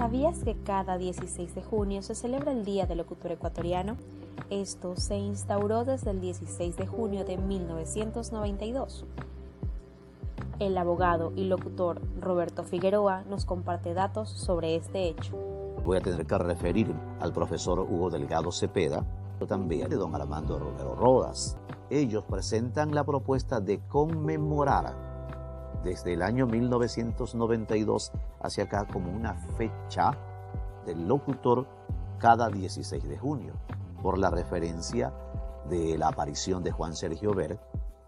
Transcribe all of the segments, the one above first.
¿Sabías que cada 16 de junio se celebra el Día del Locutor Ecuatoriano? Esto se instauró desde el 16 de junio de 1992. El abogado y locutor Roberto Figueroa nos comparte datos sobre este hecho. Voy a tener que referir al profesor Hugo Delgado Cepeda, pero también de don Armando Romero Rodas. Ellos presentan la propuesta de conmemorar desde el año 1992 hacia acá como una fecha del locutor cada 16 de junio, por la referencia de la aparición de Juan Sergio Ver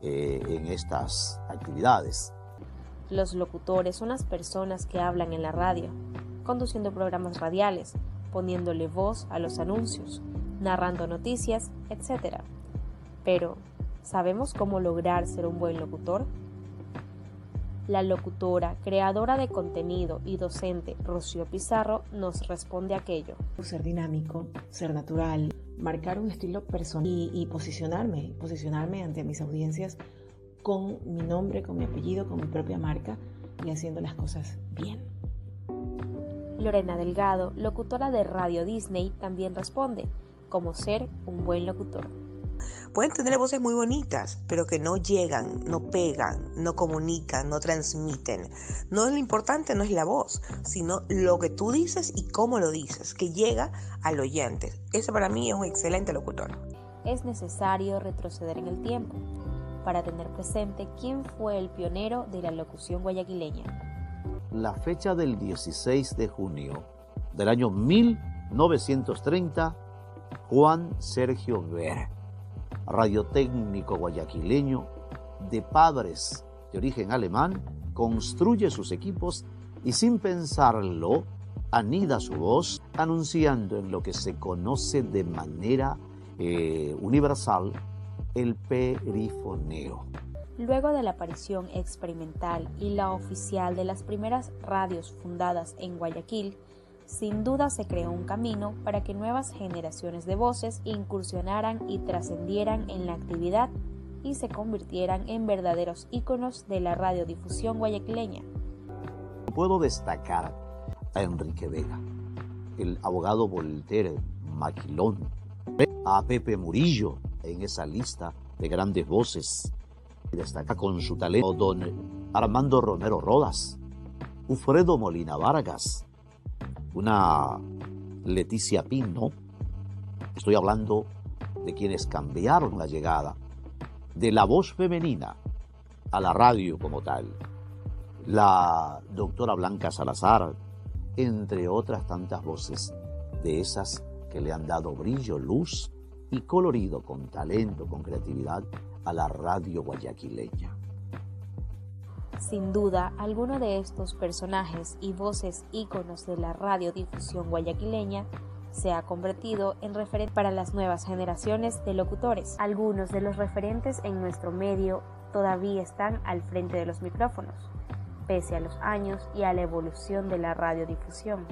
eh, en estas actividades. Los locutores son las personas que hablan en la radio, conduciendo programas radiales, poniéndole voz a los anuncios, narrando noticias, etc. Pero, ¿sabemos cómo lograr ser un buen locutor? La locutora, creadora de contenido y docente Rocío Pizarro nos responde aquello. Ser dinámico, ser natural, marcar un estilo personal y, y posicionarme, posicionarme ante mis audiencias con mi nombre, con mi apellido, con mi propia marca y haciendo las cosas bien. Lorena Delgado, locutora de Radio Disney, también responde, cómo ser un buen locutor. Pueden tener voces muy bonitas, pero que no llegan, no pegan, no comunican, no transmiten. No es lo importante, no es la voz, sino lo que tú dices y cómo lo dices, que llega al oyente. Ese para mí es un excelente locutor. Es necesario retroceder en el tiempo para tener presente quién fue el pionero de la locución guayaquileña. La fecha del 16 de junio del año 1930, Juan Sergio Ver, radiotécnico guayaquileño de padres de origen alemán, construye sus equipos y sin pensarlo, anida su voz anunciando en lo que se conoce de manera eh, universal el perifoneo. Luego de la aparición experimental y la oficial de las primeras radios fundadas en Guayaquil, sin duda se creó un camino para que nuevas generaciones de voces incursionaran y trascendieran en la actividad y se convirtieran en verdaderos íconos de la radiodifusión guayaquileña. Puedo destacar a Enrique Vega, el abogado Voltaire Maquilón, a Pepe Murillo, en esa lista de grandes voces. Destaca con su talento don Armando Romero Rodas, Ufredo Molina Vargas, una Leticia Pino. Estoy hablando de quienes cambiaron la llegada de la voz femenina a la radio como tal. La doctora Blanca Salazar, entre otras tantas voces de esas que le han dado brillo, luz y colorido con talento, con creatividad a la radio guayaquileña. Sin duda, alguno de estos personajes y voces íconos de la radiodifusión guayaquileña se ha convertido en referente para las nuevas generaciones de locutores. Algunos de los referentes en nuestro medio todavía están al frente de los micrófonos, pese a los años y a la evolución de la radiodifusión.